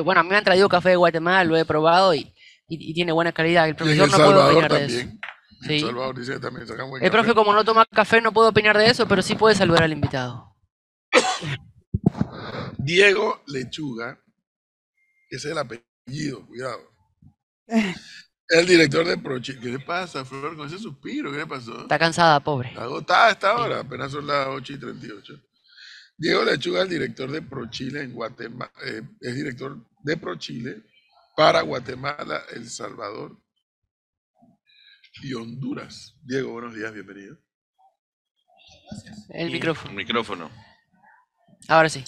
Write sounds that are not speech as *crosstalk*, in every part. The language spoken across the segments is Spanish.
bueno, a mí me han traído café de Guatemala, lo he probado y, y- y tiene buena calidad. El Y en profesor El no puedo Salvador opinar de eso. Sí. Salvador dice que también sacan buen El café. profe, como no toma café, no puedo opinar de eso, pero sí puede saludar al invitado. Diego Lechuga, ese es el apellido, cuidado. *laughs* El director de Prochile. ¿Qué le pasa, Flor, con ese suspiro? ¿Qué le pasó? Está cansada, pobre. Está agotada a esta hora, apenas son las 8 y 38. Diego Lechuga, el director de ProChile en Guatemala, eh, es director de ProChile para Guatemala, El Salvador y Honduras. Diego, buenos días, bienvenido. El micrófono. Micrófono. Ahora sí.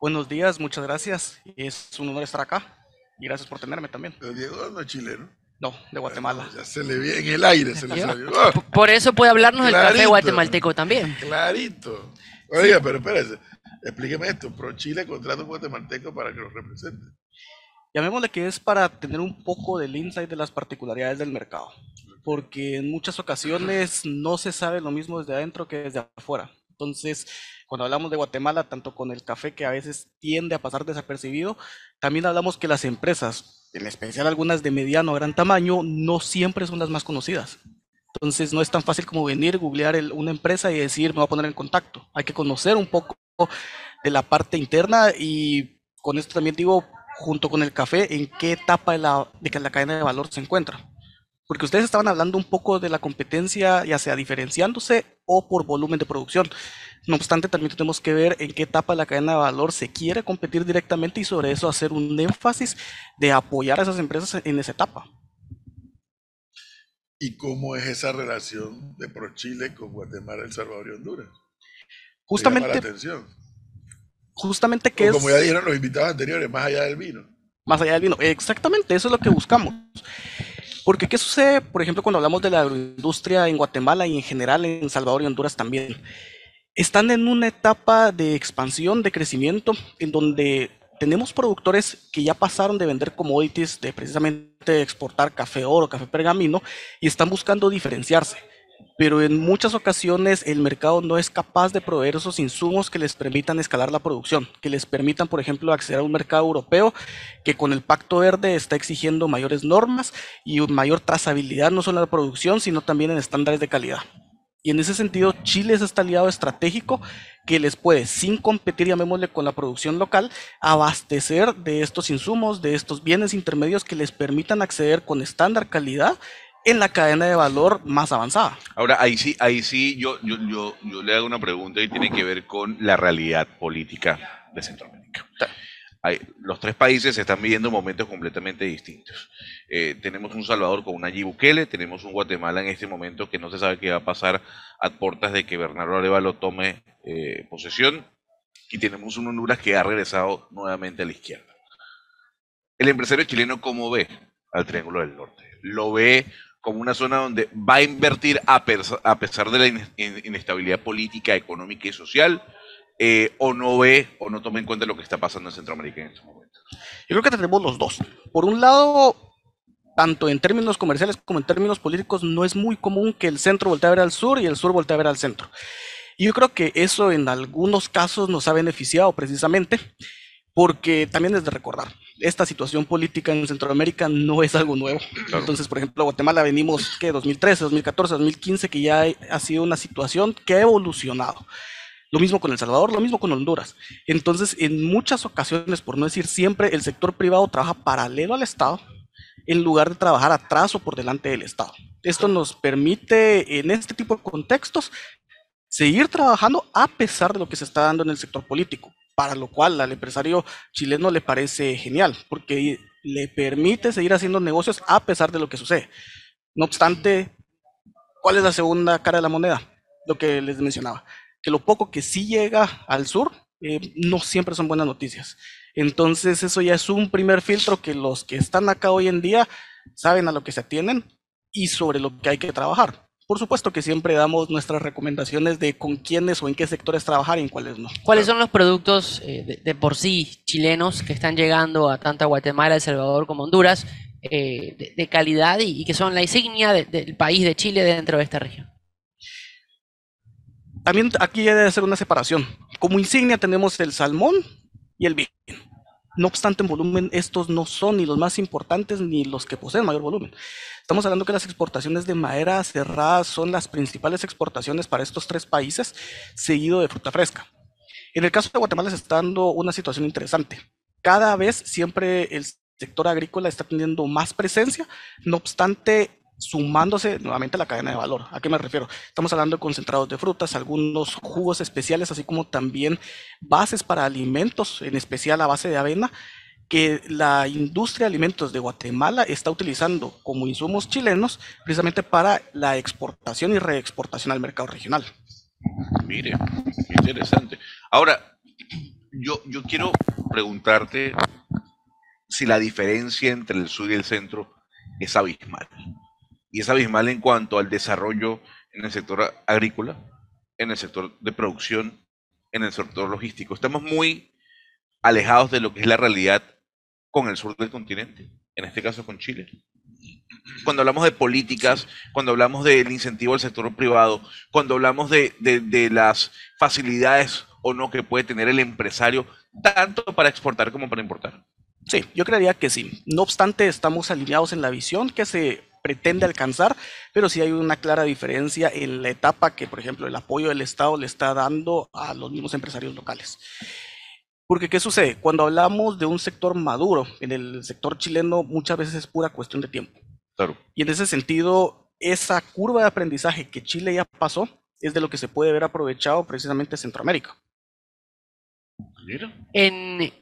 Buenos días, muchas gracias. Es un honor estar acá. Y gracias por tenerme también. Pero Diego no es chileno. No, de Guatemala. Ya se le ve en el aire, se le salió. ¡Ah! Por eso puede hablarnos del café guatemalteco también. Clarito. Oiga, pero espérese. Explíqueme esto. ProChile contrata un guatemalteco para que lo represente. Llamémosle que es para tener un poco del insight de las particularidades del mercado. Porque en muchas ocasiones no se sabe lo mismo desde adentro que desde afuera. Entonces, cuando hablamos de Guatemala, tanto con el café que a veces tiende a pasar desapercibido, también hablamos que las empresas, en especial algunas de mediano o gran tamaño, no siempre son las más conocidas. Entonces, no es tan fácil como venir, googlear una empresa y decir, me voy a poner en contacto. Hay que conocer un poco de la parte interna y con esto también digo, junto con el café, en qué etapa de la, de la cadena de valor se encuentra. Porque ustedes estaban hablando un poco de la competencia, ya sea diferenciándose o por volumen de producción. No obstante, también tenemos que ver en qué etapa de la cadena de valor se quiere competir directamente y sobre eso hacer un énfasis de apoyar a esas empresas en esa etapa. ¿Y cómo es esa relación de ProChile con Guatemala, El Salvador y Honduras? Me llama la Justamente, atención. justamente que O es... como ya dijeron los invitados anteriores, más allá del vino. Más allá del vino. Exactamente, eso es lo que buscamos. Porque, ¿qué sucede, por ejemplo, cuando hablamos de la agroindustria en Guatemala y en general en Salvador y Honduras también? Están en una etapa de expansión, de crecimiento, en donde tenemos productores que ya pasaron de vender commodities, de precisamente exportar café oro, café pergamino, y están buscando diferenciarse. Pero en muchas ocasiones el mercado no es capaz de proveer esos insumos que les permitan escalar la producción, que les permitan, por ejemplo, acceder a un mercado europeo que con el Pacto Verde está exigiendo mayores normas y mayor trazabilidad no solo en la producción, sino también en estándares de calidad. Y en ese sentido, Chile es este aliado estratégico que les puede, sin competir, llamémosle, con la producción local, abastecer de estos insumos, de estos bienes intermedios que les permitan acceder con estándar calidad en la cadena de valor más avanzada. Ahora, ahí sí, ahí sí, yo, yo, yo, yo le hago una pregunta y tiene que ver con la realidad política de Centroamérica. Hay- los tres países están viviendo momentos completamente distintos. Eh, tenemos un Salvador con un Nayib Bukele, tenemos un Guatemala en este momento que no se sabe qué va a pasar a puertas de que Bernardo Arevalo tome eh, posesión, y tenemos un Honduras que ha regresado nuevamente a la izquierda. El empresario chileno, ¿cómo ve al Triángulo del Norte? ¿Lo ve como una zona donde va a invertir a, a pesar de la in- inestabilidad política, económica y social? eh, ¿O no ve o no toma en cuenta lo que está pasando en Centroamérica en estos momentos? Yo creo que tenemos los dos. Por un lado, tanto en términos comerciales como en términos políticos, no es muy común que el centro voltee a ver al sur y el sur voltee a ver al centro. Y yo creo que eso en algunos casos nos ha beneficiado precisamente, porque también es de recordar, esta situación política en Centroamérica no es algo nuevo. Entonces, por ejemplo, Guatemala venimos, ¿qué? 2013, 2014, 2015, que ya ha sido una situación que ha evolucionado. Lo mismo con El Salvador, lo mismo con Honduras. Entonces, en muchas ocasiones, por no decir siempre, el sector privado trabaja paralelo al Estado en lugar de trabajar atrás o por delante del Estado. Esto nos permite, en este tipo de contextos, seguir trabajando a pesar de lo que se está dando en el sector político, para lo cual al empresario chileno le parece genial, porque le permite seguir haciendo negocios a pesar de lo que sucede. No obstante, ¿cuál es la segunda cara de la moneda? Lo que les mencionaba, que lo poco que sí llega al sur eh, no siempre son buenas noticias. Entonces eso ya es un primer filtro que los que están acá hoy en día saben a lo que se atienen y sobre lo que hay que trabajar. Por supuesto que siempre damos nuestras recomendaciones de con quiénes o en qué sectores trabajar y en cuáles no. ¿Cuáles son los productos eh, de, de por sí chilenos que están llegando a tanto a Guatemala, El Salvador como Honduras eh, de, de calidad y, y que son la insignia de- del país de Chile dentro de esta región? También aquí debe ser una separación. Como insignia tenemos el salmón y el vino. No obstante, en volumen, estos no son ni los más importantes ni los que poseen mayor volumen. Estamos hablando que las exportaciones de madera cerrada son las principales exportaciones para estos tres países, seguido de fruta fresca. En el caso de Guatemala se está dando una situación interesante. Cada vez siempre el sector agrícola está teniendo más presencia, no obstante sumándose nuevamente a la cadena de valor. ¿A qué me refiero? Estamos hablando de concentrados de frutas, algunos jugos especiales, así como también bases para alimentos, en especial a base de avena, que la industria de alimentos de Guatemala está utilizando como insumos chilenos precisamente para la exportación y reexportación al mercado regional. Mire, interesante. Ahora, yo, yo quiero preguntarte si la diferencia entre el sur y el centro es abismal y es abismal en cuanto al desarrollo en el sector agrícola, en el sector de producción, en el sector logístico. Estamos muy alejados de lo que es la realidad con el sur del continente, en este caso con Chile. Cuando hablamos de políticas, cuando hablamos del incentivo al sector privado, cuando hablamos de, de las facilidades o no que puede tener el empresario, tanto para exportar como para importar. Sí, yo creería que sí. No obstante, estamos alineados en la visión que se pretende alcanzar, pero sí hay una clara diferencia en la etapa que, por ejemplo, el apoyo del Estado le está dando a los mismos empresarios locales. Porque, ¿qué sucede? Cuando hablamos de un sector maduro, en el sector chileno muchas veces es pura cuestión de tiempo. Claro. Y en ese sentido, esa curva de aprendizaje que Chile ya pasó es de lo que se puede ver aprovechado precisamente en Centroamérica. En,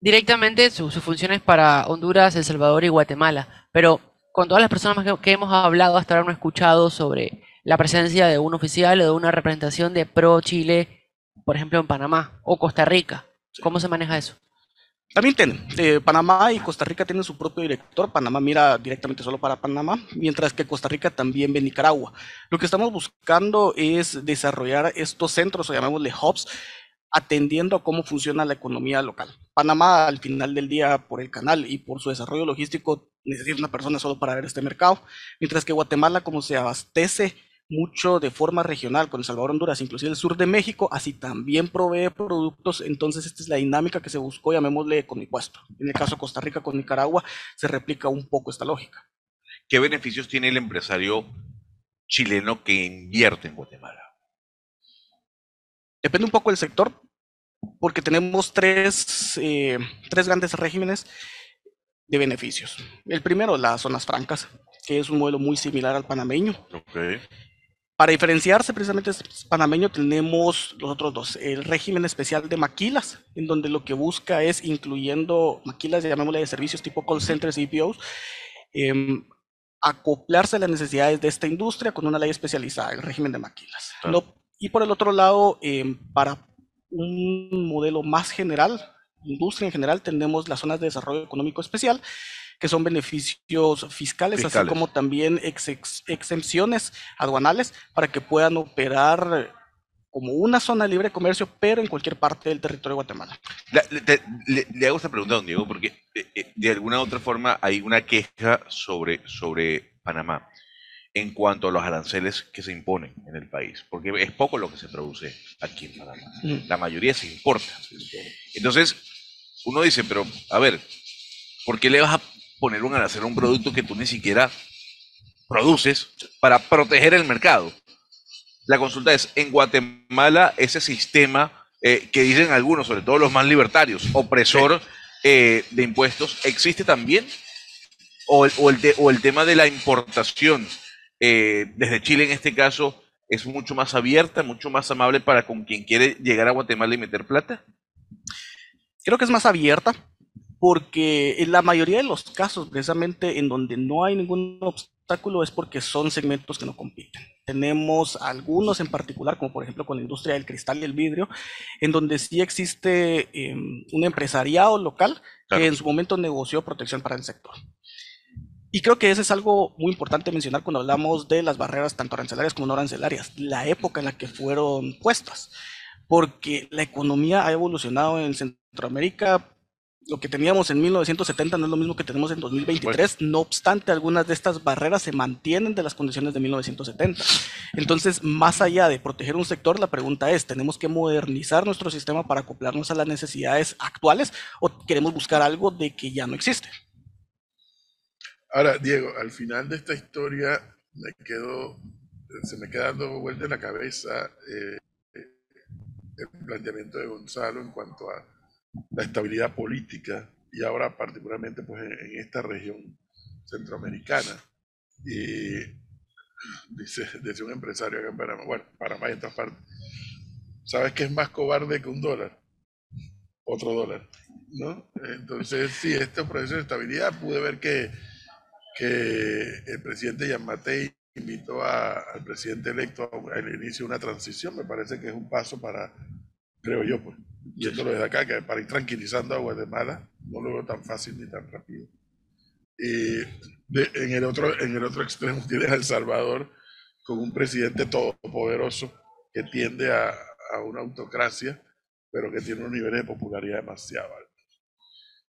directamente su, su función es para Honduras, El Salvador y Guatemala, pero con todas las personas que, que hemos hablado hasta ahora no he escuchado sobre la presencia de un oficial o de una representación de Pro Chile, por ejemplo, en Panamá o Costa Rica. ¿Cómo se maneja eso? También tienen. Eh, Panamá y Costa Rica tienen su propio director. Panamá mira directamente solo para Panamá, mientras que Costa Rica también ve Nicaragua. Lo que estamos buscando es desarrollar estos centros, o llamémosle hubs, atendiendo a cómo funciona la economía local. Panamá, al final del día, por el canal y por su desarrollo logístico, necesita una persona solo para ver este mercado, mientras que Guatemala, como se abastece mucho de forma regional con El Salvador, Honduras, inclusive el sur de México, así también provee productos, entonces esta es la dinámica que se buscó, llamémosle con impuesto. En el caso de Costa Rica con Nicaragua, se replica un poco esta lógica. ¿Qué beneficios tiene el empresario chileno que invierte en Guatemala? Depende un poco del sector, porque tenemos tres, eh, tres grandes regímenes de beneficios. El primero, las zonas francas, que es un modelo muy similar al panameño. Okay. Para diferenciarse precisamente panameño tenemos los otros dos, el régimen especial de maquilas, en donde lo que busca es incluyendo maquilas, llamémosle de servicios tipo call centers y EPOs, eh, acoplarse a las necesidades de esta industria con una ley especializada, el régimen de maquilas. Claro. Y por el otro lado, eh, para un modelo más general, industria en general, tenemos las zonas de desarrollo económico especial, que son beneficios fiscales, así como también ex- ex- exenciones aduanales para que puedan operar como una zona libre de comercio, pero en cualquier parte del territorio de Guatemala. La- le, te- le- le hago esta pregunta, don Diego, porque eh, eh, de alguna u otra forma hay una queja sobre, sobre Panamá en cuanto a los aranceles que se imponen en el país, porque es poco lo que se produce aquí en Panamá. Mm. La mayoría se importa. Entonces, uno dice, pero a ver, ¿por qué le vas a poner un arancel a un producto que tú ni siquiera produces para proteger el mercado? La consulta es, en Guatemala, ese sistema eh, que dicen algunos, sobre todo los más libertarios, opresor eh, de impuestos, ¿existe también? ¿O el, o el te- o el tema de la importación eh, desde Chile en este caso es mucho más abierta, mucho más amable para con quien quiere llegar a Guatemala y meter plata? Creo que es más abierta porque en la mayoría de los casos, precisamente en donde no hay ningún obstáculo, es porque son segmentos que no compiten. Tenemos algunos en particular, como por ejemplo con la industria del cristal y el vidrio, en donde sí existe eh, un empresariado local Claro. que en su momento negoció protección para el sector. Y creo que eso es algo muy importante mencionar cuando hablamos de las barreras tanto arancelarias como no arancelarias, la época en la que fueron puestas, porque la economía ha evolucionado en Centroamérica Lo que teníamos en 1970 no es lo mismo que tenemos en 2023, no obstante algunas de estas barreras se mantienen de las condiciones de 1970. Entonces, más allá de proteger un sector, la pregunta es, ¿tenemos que modernizar nuestro sistema para acoplarnos a las necesidades actuales o queremos buscar algo de que ya no existe? Ahora, Diego, al final de esta historia me quedo, se me queda dando vuelta en la cabeza eh, el planteamiento de Gonzalo en cuanto a la estabilidad política y ahora particularmente pues en, esta región centroamericana. Y dice, dice un empresario acá en Panamá, bueno, Panamá y en todas partes, ¿sabes qué es más cobarde que un dólar? Otro dólar, ¿no? Entonces, sí, este proceso de estabilidad pude ver que, que el presidente Yamatei invitó al presidente electo al inicio de una transición, me parece que es un paso para, creo yo, pues, viéndolo desde acá, que para ir tranquilizando a Guatemala, no lo veo tan fácil ni tan rápido. Y en, el otro, en el otro extremo *laughs* tienes a El Salvador con un presidente todopoderoso que tiende a, a una autocracia, pero que tiene un nivel de popularidad demasiado alto.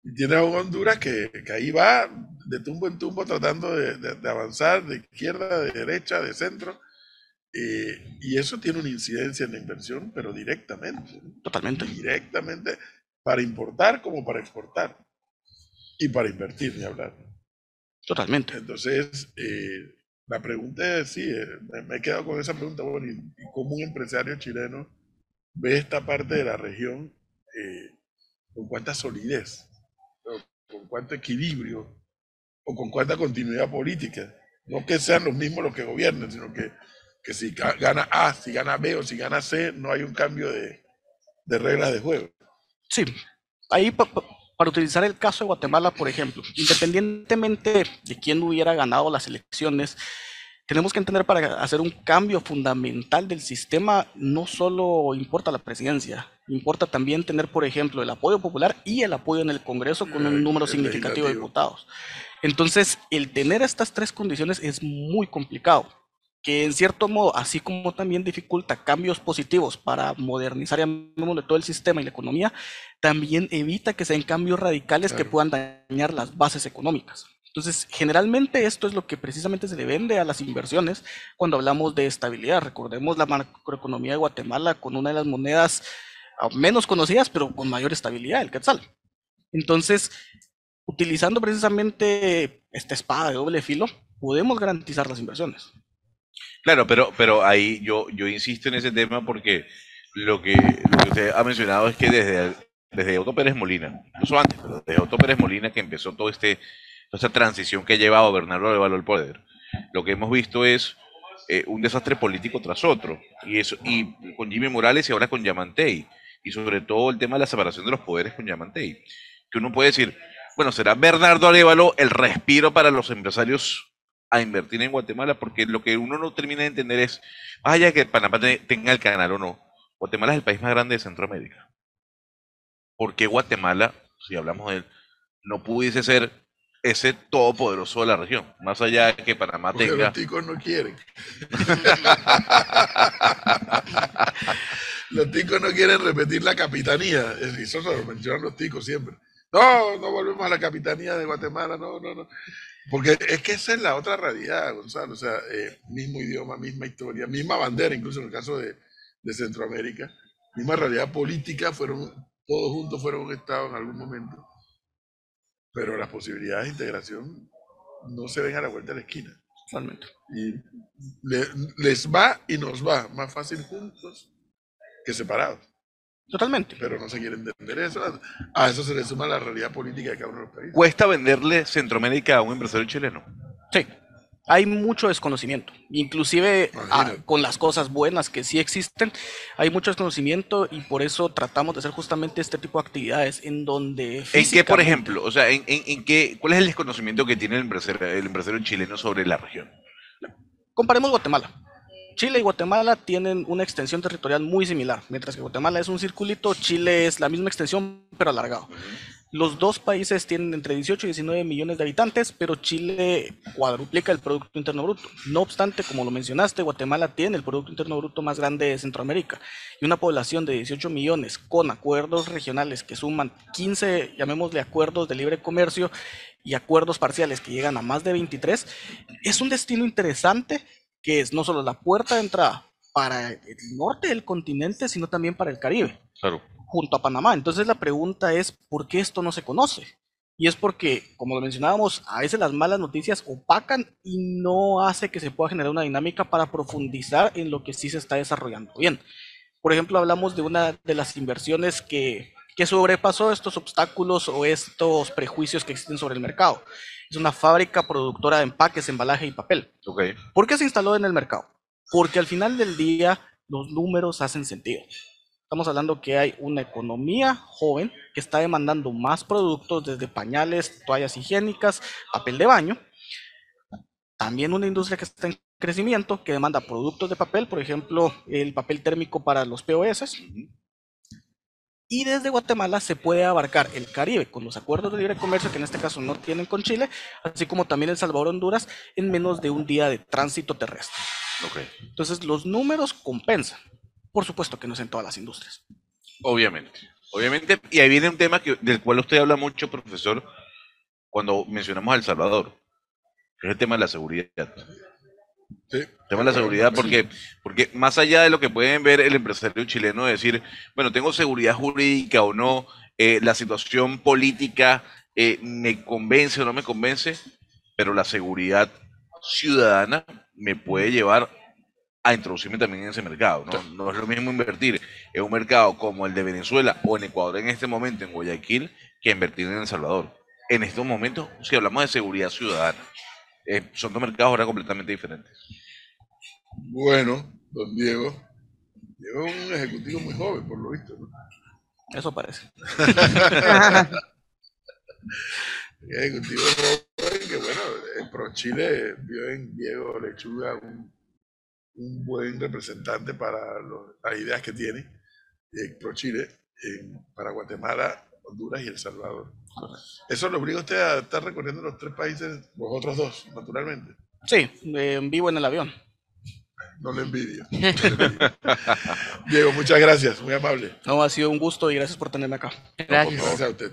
Y tienes a un Honduras que, que, ahí va de tumbo en tumbo tratando de, de avanzar de izquierda, de derecha, de centro, eh, y eso tiene una incidencia en la inversión, pero directamente. Totalmente. Directamente para importar como para exportar. Y para invertir, ni hablar. Totalmente. Entonces, eh, la pregunta es, sí, eh, me, he quedado con esa pregunta, bueno, ¿y, y cómo un empresario chileno ve esta parte de la región con cuánta solidez, con cuánto equilibrio o con cuánta continuidad política? No que sean los mismos los que gobiernen, sino que que si gana A, si gana B o si gana C, no hay un cambio de, de reglas de juego. Sí, ahí para utilizar el caso de Guatemala, por ejemplo, independientemente de quién hubiera ganado las elecciones, tenemos que entender para hacer un cambio fundamental del sistema, no solo importa la presidencia, importa también tener, por ejemplo, el apoyo popular y el apoyo en el Congreso con un número significativo de diputados. Entonces, el tener estas tres condiciones es muy complicado que en cierto modo, así como también dificulta cambios positivos para modernizar de todo el sistema y la economía, también evita que sean cambios radicales que puedan dañar las bases económicas. Entonces, generalmente esto es lo que precisamente se le vende a las inversiones cuando hablamos de estabilidad. Recordemos la macroeconomía de Guatemala con una de las monedas ah, menos conocidas, pero con mayor estabilidad, el quetzal. Entonces, utilizando precisamente esta espada de doble filo, podemos garantizar las inversiones. Claro, pero, pero ahí yo, yo insisto en ese tema porque lo que, usted ha mencionado es que desde, desde Otto Pérez Molina, incluso antes, pero desde Otto Pérez Molina que empezó todo este, toda esta transición que ha llevado Bernardo al poder, lo que hemos visto es eh, un desastre político tras otro, y, eso, y con Jimmy Morales y ahora con Yamantei, y sobre todo el tema de la separación de los poderes con Yamantei, que uno puede decir, bueno, será Bernardo Arevalo el respiro para los empresarios a invertir en Guatemala, porque lo que uno no termina de entender es, vaya que Panamá tenga el canal o no, Guatemala es el país más grande de Centroamérica. ¿Por qué Guatemala, si hablamos de él, no pudiese ser ese todopoderoso de la región? Más allá de que Panamá porque tenga... Los ticos no quieren. *laughs* los ticos no quieren repetir la capitanía. Eso se lo mencionan los ticos siempre. No, no volvemos a la capitanía de Guatemala, no, no, no. Porque es que esa es la otra realidad, Gonzalo. O sea, eh, mismo idioma, misma historia, misma bandera, incluso en el caso de, de, Centroamérica, misma realidad política, fueron, todos juntos fueron un Estado en algún momento. Pero las posibilidades de integración no se ven a la vuelta de la esquina. Totalmente. Y le, les va y nos va más fácil juntos que separados. Totalmente. Pero no se quiere entender eso. A eso se le suma la realidad política de cada uno de los países. ¿Cuesta venderle Centroamérica a un empresario chileno? Sí. Hay mucho desconocimiento, inclusive a, con las cosas buenas que sí existen, hay mucho desconocimiento y por eso tratamos de hacer justamente este tipo de actividades en donde... ¿En qué, por ejemplo? O sea, ¿en, en, en qué, ¿cuál es el desconocimiento que tiene el empresario, el empresario chileno sobre la región? Comparemos Guatemala. Chile y Guatemala tienen una extensión territorial muy similar. Mientras que Guatemala es un circulito, Chile es la misma extensión, pero alargado. Los dos países tienen entre 18 y 19 millones de habitantes, pero Chile cuadruplica el Producto Interno Bruto. No obstante, como lo mencionaste, Guatemala tiene el Producto Interno Bruto más grande de Centroamérica y una población de 18 millones con acuerdos regionales que suman 15, llamémosle acuerdos de libre comercio y acuerdos parciales que llegan a más de 23, es un destino interesante que es no solo la puerta de entrada para el norte del continente, sino también para el Caribe. Claro junto a Panamá. Entonces la pregunta es, ¿por qué esto no se conoce? Y es porque, como lo mencionábamos, a veces las malas noticias opacan y no hace que se pueda generar una dinámica para profundizar en lo que sí se está desarrollando bien. Por ejemplo, hablamos de una de las inversiones que, que sobrepasó estos obstáculos o estos prejuicios que existen sobre el mercado. Es una fábrica productora de empaques, embalaje y papel. Okay. ¿Por qué se instaló en el mercado? Porque al final del día los números hacen sentido. Estamos hablando que hay una economía joven que está demandando más productos desde pañales, toallas higiénicas, papel de baño. También una industria que está en crecimiento, que demanda productos de papel, por ejemplo, el papel térmico para los POS. Y desde Guatemala se puede abarcar el Caribe con los acuerdos de libre comercio que en este caso no tienen con Chile, así como también El Salvador, Honduras, en menos de un día de tránsito terrestre. Okay. Entonces los números compensan. Por supuesto que no es en todas las industrias. Obviamente, obviamente. Y ahí viene un tema que, del cual usted habla mucho, profesor, cuando mencionamos a El Salvador, que es el tema de la seguridad. Sí. El tema de la seguridad, porque, porque más allá de lo que pueden ver el empresario chileno, decir, bueno, tengo seguridad jurídica o no, eh, la situación política eh, me convence o no me convence, pero la seguridad ciudadana me puede llevar a introducirme también en ese mercado. ¿no? no es lo mismo invertir en un mercado como el de Venezuela o en Ecuador en este momento, en Guayaquil, que invertir en El Salvador. En estos momentos, si hablamos de seguridad ciudadana, eh, son dos mercados ahora completamente diferentes. Bueno, don Diego, Diego es un ejecutivo muy joven, por lo visto. ¿no? Eso parece. *laughs* ejecutivo joven que, bueno, en Pro Chile vio en Diego Lechuga un un buen representante para los, las ideas que tiene eh, Pro Chile para Guatemala, Honduras y El Salvador. Eso lo obliga a usted a estar recorriendo los tres países, los otros dos, naturalmente. Sí, eh, vivo en el avión. No le envidio. No le *laughs* envidio. Diego, muchas gracias, muy amable. No, ha sido un gusto y gracias por tenerme acá. Gracias. Gracias a usted.